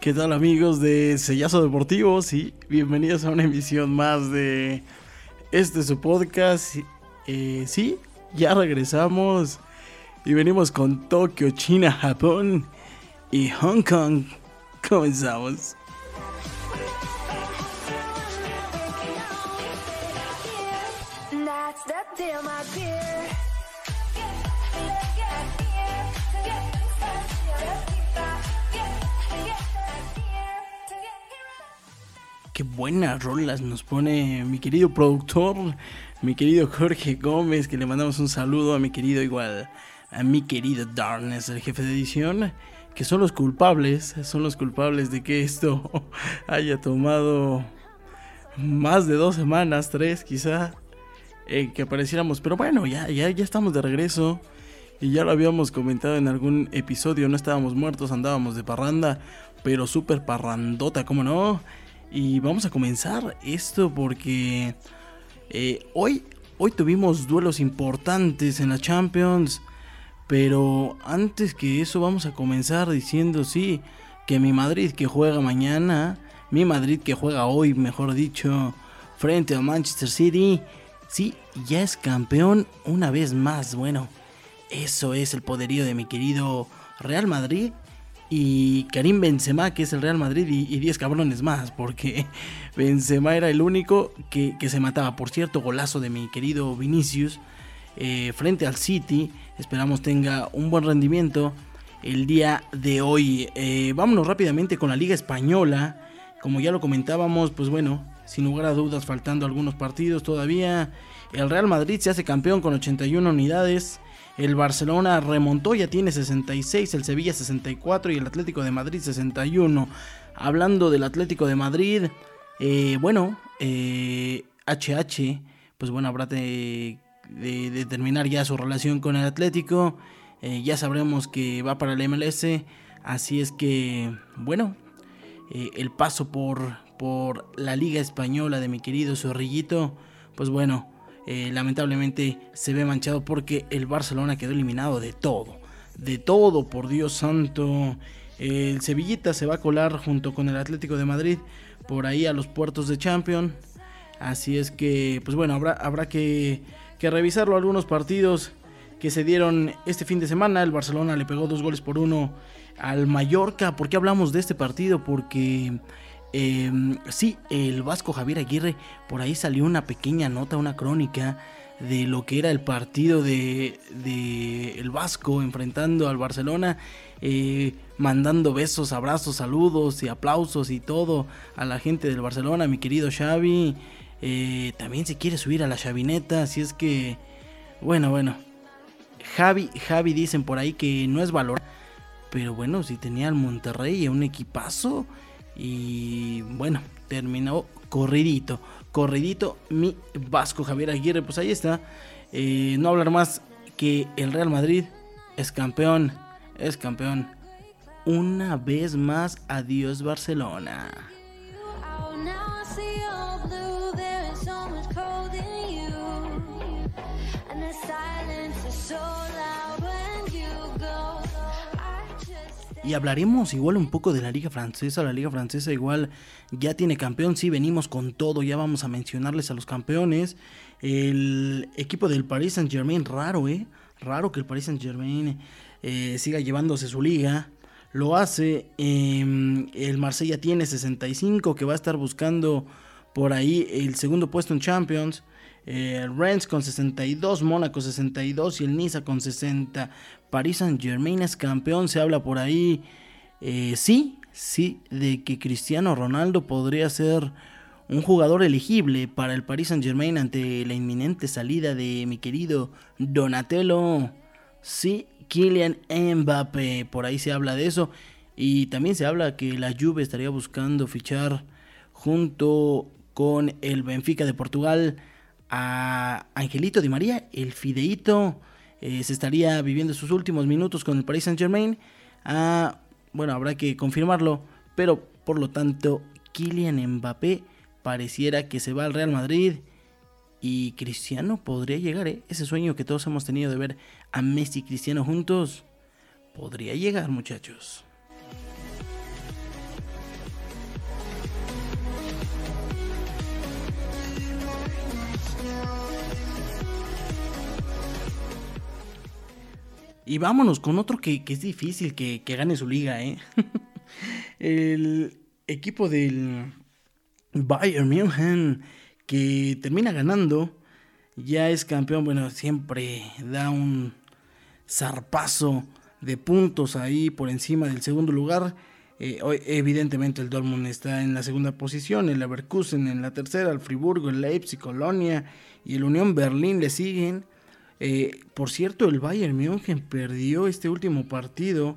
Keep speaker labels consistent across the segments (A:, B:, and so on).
A: ¿Qué tal amigos de Sellazo Deportivo? Sí, bienvenidos a una emisión más de este su podcast. Eh, sí, ya regresamos y venimos con Tokio, China, Japón y Hong Kong. Comenzamos. Qué buenas rolas nos pone mi querido productor, mi querido Jorge Gómez, que le mandamos un saludo a mi querido igual, a mi querido Darnes, el jefe de edición, que son los culpables, son los culpables de que esto haya tomado más de dos semanas, tres quizá, eh, que apareciéramos. Pero bueno, ya, ya, ya estamos de regreso. Y ya lo habíamos comentado en algún episodio, no estábamos muertos, andábamos de parranda, pero súper parrandota, ¿cómo no? Y vamos a comenzar esto porque eh, hoy, hoy tuvimos duelos importantes en la Champions. Pero antes que eso vamos a comenzar diciendo sí, que mi Madrid que juega mañana, mi Madrid que juega hoy, mejor dicho, frente al Manchester City, sí, ya es campeón una vez más. Bueno, eso es el poderío de mi querido Real Madrid y Karim Benzema, que es el Real Madrid, y 10 cabrones más, porque Benzema era el único que, se mataba. Por cierto, golazo de mi querido Vinicius eh, frente al City. Esperamos tenga un buen rendimiento el día de hoy. Eh, vámonos rápidamente con la Liga Española. Como ya lo comentábamos, pues bueno, sin lugar a dudas, faltando algunos partidos todavía. El Real Madrid se hace campeón con 81 unidades. El Barcelona remontó, ya tiene 66, el Sevilla 64 y el Atlético de Madrid 61. Hablando del Atlético de Madrid, eh, bueno, eh, HH, pues bueno, habrá de, terminar ya su relación con el Atlético. Eh, ya sabremos que va para el MLS. Así es que, bueno, eh, el paso por, por la Liga Española de mi querido Zorrillito, pues bueno, eh, lamentablemente se ve manchado porque el Barcelona quedó eliminado de todo. De todo, por Dios santo. El Sevillita se va a colar junto con el Atlético de Madrid por ahí a los puertos de Champions. Así es que, pues bueno, habrá, habrá que, que revisarlo. Algunos partidos que se dieron este fin de semana. El Barcelona le pegó dos goles por uno al Mallorca. ¿Por qué hablamos de este partido? Porque Em, sí, el Vasco Javier Aguirre, por ahí salió una pequeña nota, una crónica de lo que era el partido de, el Vasco enfrentando al Barcelona, eh, mandando besos, abrazos, saludos y aplausos y todo a la gente del Barcelona, mi querido Xavi. Eh, también se quiere subir a la chavineta, así es que, bueno, bueno. Javi, Javi dicen por ahí que no es valor, pero bueno, si tenía al Monterrey y un equipazo y bueno, terminó corridito, corridito mi Vasco Javier Aguirre. Pues ahí está. Eh, no hablar más que el Real Madrid es campeón, es campeón. Una vez más, adiós Barcelona. Y hablaremos igual un poco de la liga francesa. La liga francesa igual ya tiene campeón. Sí, venimos con todo. Ya vamos a mencionarles a los campeones. El equipo del Paris Saint Germain, raro, ¿eh? Raro que el Paris Saint Germain eh, siga llevándose su liga. Lo hace. Em, el Marsella tiene 65 que va a estar buscando por ahí el segundo puesto en Champions. El Rennes con 62, Mónaco 62 y el Niza con 60. Paris Saint Germain es campeón, se habla por ahí. Eh, sí, sí, de que Cristiano Ronaldo podría ser un jugador elegible para el Paris Saint Germain ante la inminente salida de mi querido Donatello. Sí, Kylian Mbappé, por ahí se habla de eso. Y también se habla que la Juve estaría buscando fichar junto con el Benfica de Portugal a Angelito Di María, el fideíto se estaría viviendo sus últimos minutos con el Paris Saint Germain. Ah, bueno, habrá que confirmarlo, pero por lo tanto, Kylian Mbappé pareciera que se va al Real Madrid y Cristiano podría llegar, ¿eh? ese sueño que todos hemos tenido de ver a Messi y Cristiano juntos, podría llegar muchachos. Y vámonos con otro que, es difícil que, gane su liga, ¿eh? El equipo del Bayern München que termina ganando, ya es campeón, bueno, siempre da un zarpazo de puntos ahí por encima del segundo lugar. Eh, evidentemente el Dortmund está en la segunda posición, el Leverkusen en la tercera, el Friburgo, el Leipzig, Colonia y el Unión Berlín le siguen. Eh, por cierto, el Bayern München perdió este último partido,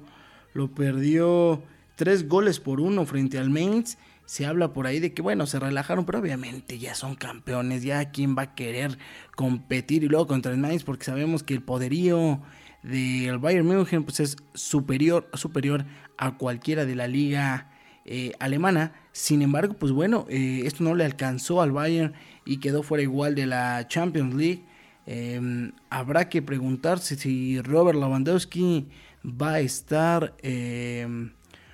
A: lo perdió tres goles por uno frente al Mainz se habla por ahí de que, bueno, se relajaron, pero obviamente ya son campeones, ya quién va a querer competir y luego contra el Mainz, porque sabemos que el poderío del Bayern München pues, es superior, superior a cualquiera de la liga eh, alemana. Sin embargo, pues bueno, eh, esto no le alcanzó al Bayern y quedó fuera igual de la Champions League. Em, habrá que preguntarse si Robert Lewandowski va a estar, em,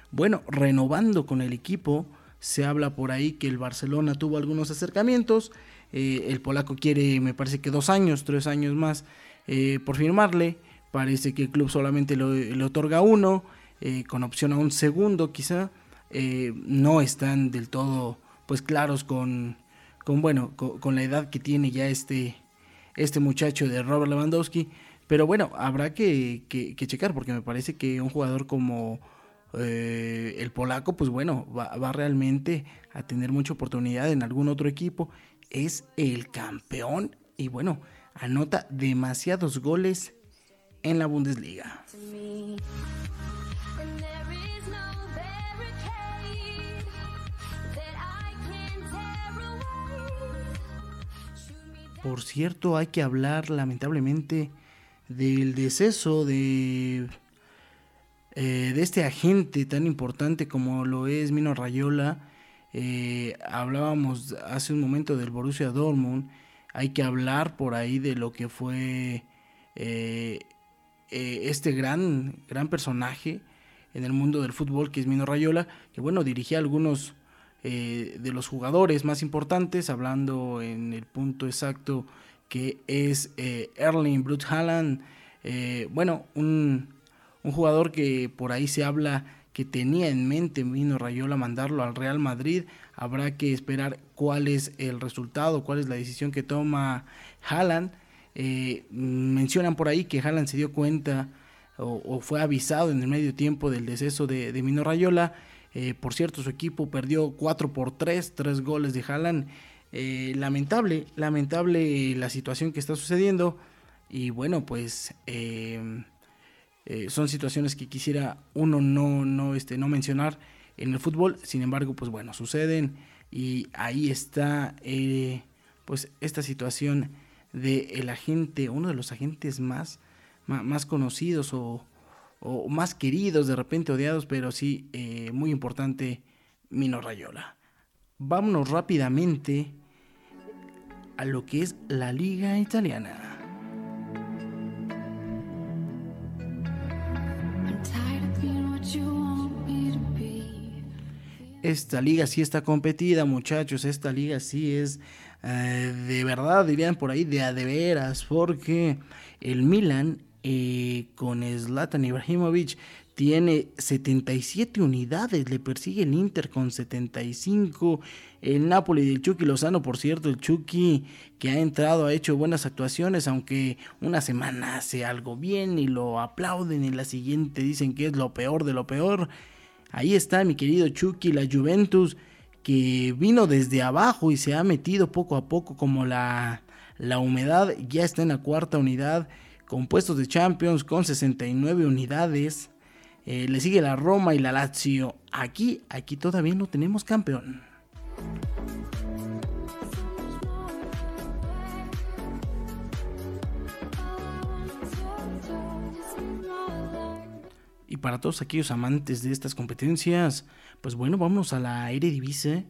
A: bueno, renovando con el equipo se habla por ahí que el Barcelona tuvo algunos acercamientos. Eh, el polaco quiere, me parece que dos años, tres años más eh, por firmarle. Parece que el club solamente le otorga uno, eh, con opción a un segundo quizá. no están del todo pues claros con, con bueno, con, la edad que tiene ya este, este muchacho de Robert Lewandowski. Pero bueno, habrá que, checar porque me parece que un jugador como eh, el polaco, pues bueno, va, realmente a tener mucha oportunidad en algún otro equipo. Es el campeón y bueno, anota demasiados goles en la Bundesliga. Por cierto, hay que hablar lamentablemente del deceso de eh, de este agente tan importante como lo es Mino Rayola. Eh, hablábamos hace un momento del Borussia Dortmund. Hay que hablar por ahí de lo que fue eh, este gran, gran personaje en el mundo del fútbol que es Mino Rayola, que bueno, dirigía algunos de los jugadores más importantes, hablando en el punto exacto que es Erling Brut Haaland, bueno, un, un jugador que por ahí se habla que tenía en mente Vino Rayola mandarlo al Real Madrid. Habrá que esperar cuál es el resultado, cuál es la decisión que toma Haaland. Eh, mencionan por ahí que Haaland se dio cuenta o, fue avisado en el medio tiempo del deceso de, de Mino Rayola. Eh, por cierto, su equipo perdió 4 por 3, 3 goles de Haaland. Eh, lamentable, lamentable la situación que está sucediendo. Y bueno, pues eh, son situaciones que quisiera uno no, no, este, no mencionar en el fútbol, sin embargo, pues bueno, suceden y ahí está pues esta situación de el agente, uno de los agentes más, más, conocidos o, más queridos, de repente odiados, pero sí eh, muy importante, Mino Rayola. Vámonos rápidamente a lo que es la liga italiana. Esta liga sí está competida, muchachos. Esta liga sí es eh, de verdad, dirían por ahí, de a de veras, porque el Milan eh, con Zlatan Ibrahimovic tiene 77 unidades, le persigue el Inter con 75, el Napoli del Chucky Lozano, por cierto, el Chucky que ha entrado ha hecho buenas actuaciones, aunque una semana hace algo bien y lo aplauden y la siguiente dicen que es lo peor de lo peor. Ahí está mi querido Chucky, la Juventus, que vino desde abajo y se ha metido poco a poco como la, la humedad, ya está en la cuarta unidad, con puestos de Champions con 69 unidades. Eh, le sigue la Roma y la Lazio. Aquí, aquí todavía no tenemos campeón. Y para todos aquellos amantes de estas competencias, pues bueno, vamos a la Eredivisie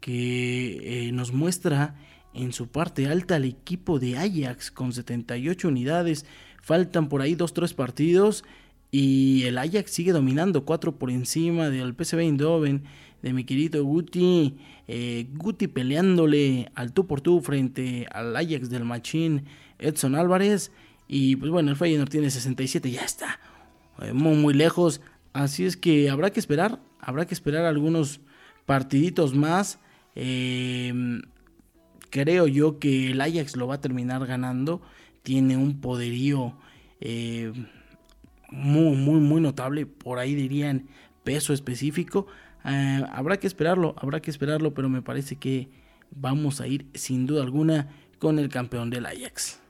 A: que eh, nos muestra en su parte alta al equipo de Ajax con 78 unidades. Faltan por ahí 2-3 partidos y el Ajax sigue dominando 4 por encima del PSV Eindhoven de mi querido Guti. Eh, Guti peleándole al tú por tú frente al Ajax del Machín Edson Álvarez. Y pues bueno, el Feyenoord tiene 67, ya está. Eh, muy, muy lejos. Así es que habrá que esperar. Habrá que esperar algunos partiditos más. Eh, creo yo que el Ajax lo va a terminar ganando. Tiene un poderío eh, muy, muy, muy notable. Por ahí dirían peso específico. Eh, habrá que esperarlo, habrá que esperarlo, pero me parece que vamos a ir sin duda alguna con el campeón del Ajax.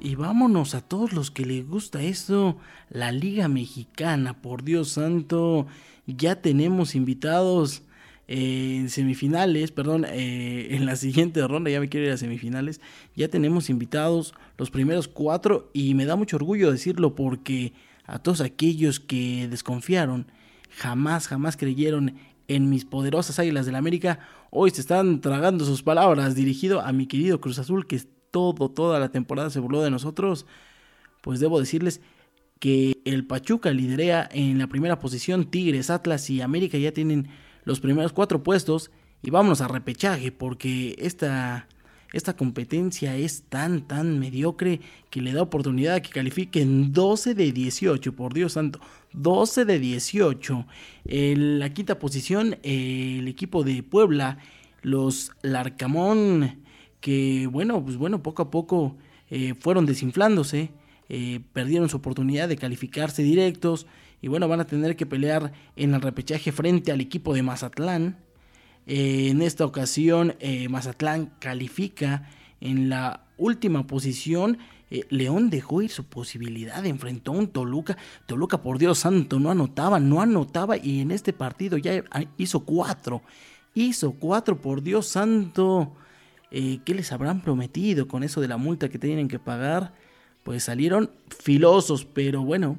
A: Y vámonos a todos los que les gusta esto, la Liga Mexicana, por Dios santo, ya tenemos invitados en semifinales, perdón, eh, en la siguiente ronda, ya me quiero ir a semifinales, ya tenemos invitados los primeros cuatro y me da mucho orgullo decirlo porque a todos aquellos que desconfiaron, jamás, jamás creyeron en mis poderosas Águilas del América, hoy se están tragando sus palabras dirigido a mi querido Cruz Azul que todo, toda la temporada se burló de nosotros, pues debo decirles que el Pachuca liderea en la primera posición, Tigres, Atlas y América ya tienen los primeros cuatro puestos y vámonos a repechaje porque esta, esta competencia es tan, tan mediocre que le da oportunidad a que califiquen 12 de 18, por Dios santo, 12 de 18. En la quinta posición, el equipo de Puebla, los Larcamón que bueno, pues bueno, poco a poco eh, fueron desinflándose, eh, perdieron su oportunidad de calificarse directos y bueno, van a tener que pelear en el repechaje frente al equipo de Mazatlán. Eh, en esta ocasión, Mazatlán califica en la última posición. León dejó ir su posibilidad, enfrentó a un Toluca. Toluca, por Dios santo, no anotaba, no anotaba y en este partido ya hizo cuatro. Hizo cuatro, por Dios santo. Eh, ¿qué les habrán prometido con eso de la multa que tienen que pagar? Pues salieron filosos, pero bueno,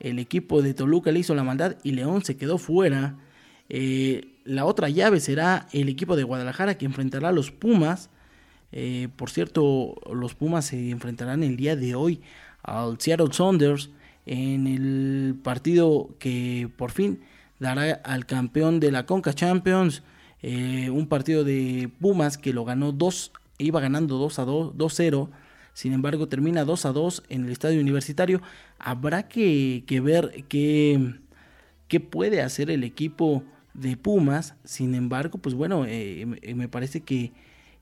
A: el equipo de Toluca le hizo la maldad y León se quedó fuera. Eh, la otra llave será el equipo de Guadalajara que enfrentará a los Pumas. Eh, por cierto, los Pumas se enfrentarán el día de hoy al Seattle Saunders en el partido que por fin dará al campeón de la Conca Champions eh, un partido de Pumas que lo ganó 2, iba ganando 2 a 2, 2-0. Sin embargo, termina 2 a 2 en el estadio universitario. Habrá que, ver qué, qué, puede hacer el equipo de Pumas. Sin embargo, pues bueno, eh, me parece que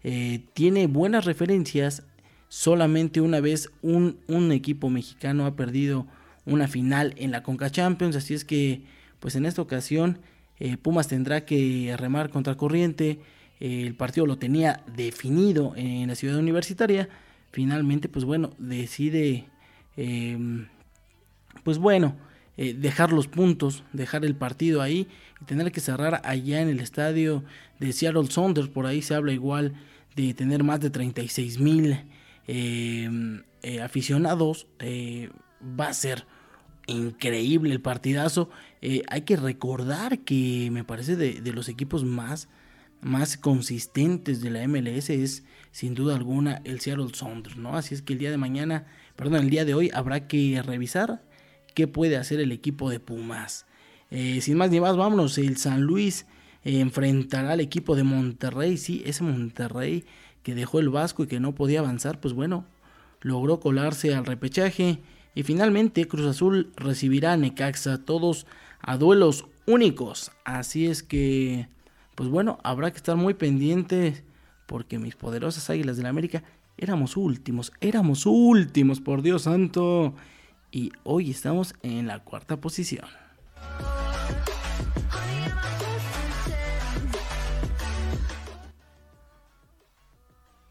A: eh, tiene buenas referencias. Solamente una vez un, un, equipo mexicano ha perdido una final en la Conca Champions. Así es que, pues en esta ocasión eh, Pumas tendrá que remar contra corriente. Eh, el partido lo tenía definido en la ciudad universitaria. Finalmente, pues bueno, decide, em, pues bueno, eh, dejar los puntos, dejar el partido ahí y tener que cerrar allá en el estadio de Seattle Saunders. Por ahí se habla igual de tener más de 36 mil em, aficionados. va a ser increíble el partidazo. Eh, hay que recordar que me parece de, los equipos más, más consistentes de la MLS es sin duda alguna el Seattle Sounders, ¿no? Así es que el día de mañana, perdón, el día de hoy habrá que revisar qué puede hacer el equipo de Pumas. Eh, sin más ni más, vámonos. El San Luis enfrentará al equipo de Monterrey. Sí, ese Monterrey que dejó el Vasco y que no podía avanzar, pues bueno, logró colarse al repechaje. Y finalmente Cruz Azul recibirá a Necaxa, todos a duelos únicos. Así es que, pues bueno, habrá que estar muy pendientes porque mis poderosas Águilas del América éramos últimos, éramos últimos, por Dios santo. Y hoy estamos en la cuarta posición.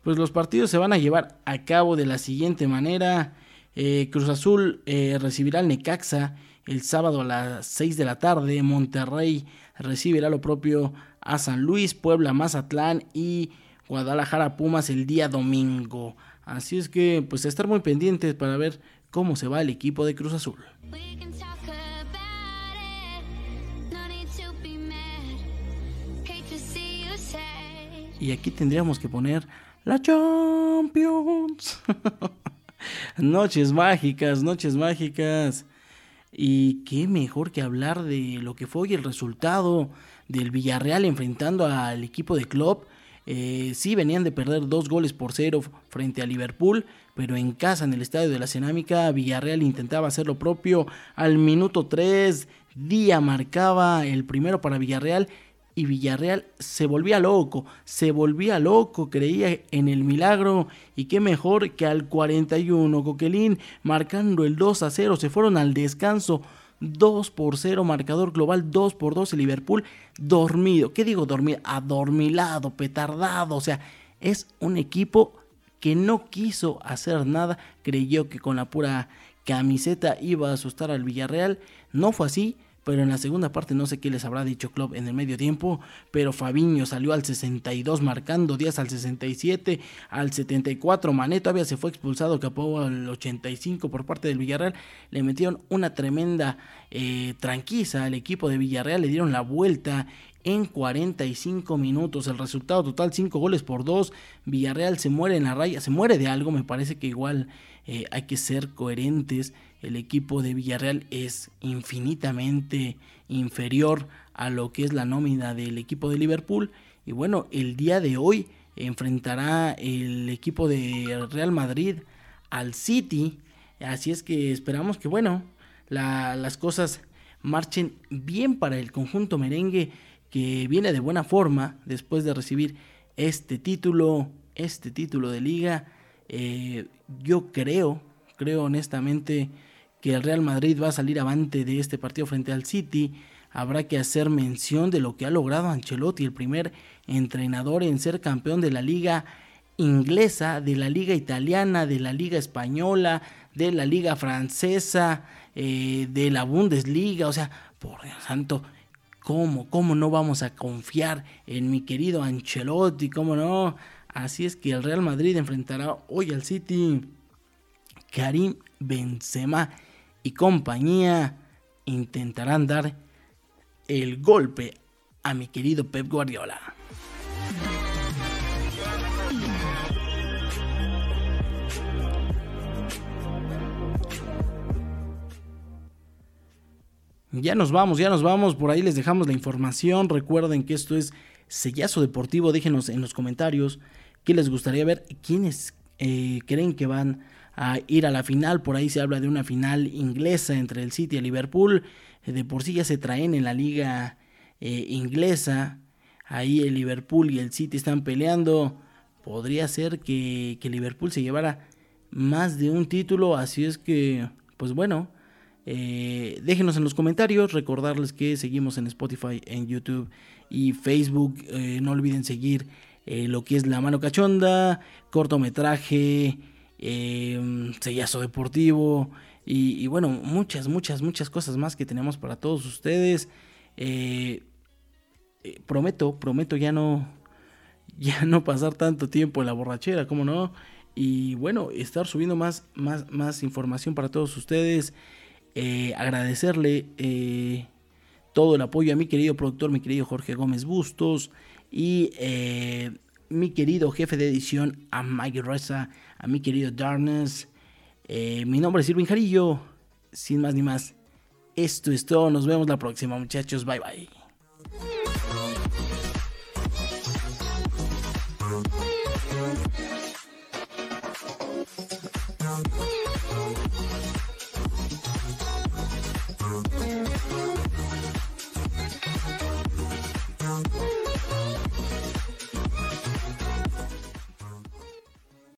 A: Pues los partidos se van a llevar a cabo de la siguiente manera. Eh, Cruz Azul eh, recibirá al Necaxa el sábado a las 6 de la tarde. Monterrey recibirá lo propio a San Luis, Puebla, Mazatlán y Guadalajara Pumas el día domingo Así es que pues estar muy pendientes para ver cómo se va el equipo de Cruz Azul. Y aquí tendríamos que poner la Champions. noches mágicas, noches mágicas. Y qué mejor que hablar de lo que fue hoy el resultado del Villarreal enfrentando al equipo de Klopp. Eh, sí venían de perder dos goles por cero frente a Liverpool, pero en casa, en el estadio de la Cerámica, Villarreal intentaba hacer lo propio. Al minuto 3, Día marcaba el primero para Villarreal y Villarreal se volvía loco, se volvía loco, creía en el milagro. Y qué mejor que al 41 Coquelín marcando el 2 a 0, se fueron al descanso 2 por 0, marcador global 2 por 2 el Liverpool dormido, ¿qué digo dormido? Adormilado, petardado, o sea, es un equipo que no quiso hacer nada, creyó que con la pura camiseta iba a asustar al Villarreal, no fue así, pero en la segunda parte no sé qué les habrá dicho Klopp en el medio tiempo, pero Fabiño salió al 62 marcando, Díaz al 67, al 74 Mané todavía se fue expulsado, capó al 85 por parte del Villarreal, le metieron una tremenda eh, al equipo de Villarreal, le dieron la vuelta en 45 minutos. El resultado total 5 goles por 2. Villarreal se muere en la raya, se muere de algo, me parece que igual eh, hay que ser coherentes el equipo de Villarreal es infinitamente inferior a lo que es la nómina del equipo de Liverpool. Y bueno, el día de hoy enfrentará el equipo de Real Madrid al City. Así es que esperamos que, bueno, las cosas marchen bien para el conjunto merengue que viene de buena forma después de recibir este título, este título de liga. Eh, yo creo, creo honestamente que el Real Madrid va a salir avante de este partido frente al City. Habrá que hacer mención de lo que ha logrado Ancelotti, el primer entrenador en ser campeón de la liga inglesa, de la liga italiana, de la liga española, de la liga francesa, eh, de la Bundesliga. O sea, por Dios santo, ¿cómo, ¿cómo no vamos a confiar en mi querido Ancelotti? ¿Cómo no? Así es que el Real Madrid enfrentará hoy al City. Karim Benzema y compañía intentarán dar el golpe a mi querido Pep Guardiola. Ya nos vamos, ya nos vamos. Por ahí les dejamos la información. Recuerden que esto es Sellazo Deportivo. Déjenos en los comentarios qué les gustaría ver. ¿Quiénes eh, creen que van a ir a la final. Por ahí se habla de una final inglesa entre el City y el Liverpool. Eh, de por sí ya se traen en la liga eh, inglesa. Ahí el Liverpool y el City están peleando. Podría ser que, que Liverpool se llevara más de un título. Así es que, pues bueno, eh, déjenos en los comentarios. Recordarles que seguimos en Spotify, en YouTube y Facebook. no olviden seguir lo que es La Mano Cachonda, cortometraje eh, sellazo deportivo y, bueno, muchas, muchas, muchas cosas más que tenemos para todos ustedes. Eh, eh, prometo, prometo ya no, ya no pasar tanto tiempo en la borrachera, como no. Y bueno, estar subiendo más, más, más información para todos ustedes. Eh, agradecerle todo el apoyo a mi querido productor, mi querido Jorge Gómez Bustos. Y mi querido jefe de edición, a Mike Reza, a mi querido Darkness. Eh, mi nombre es Irving Jarillo. Sin más ni más, esto es todo. Nos vemos la próxima, muchachos. Bye bye.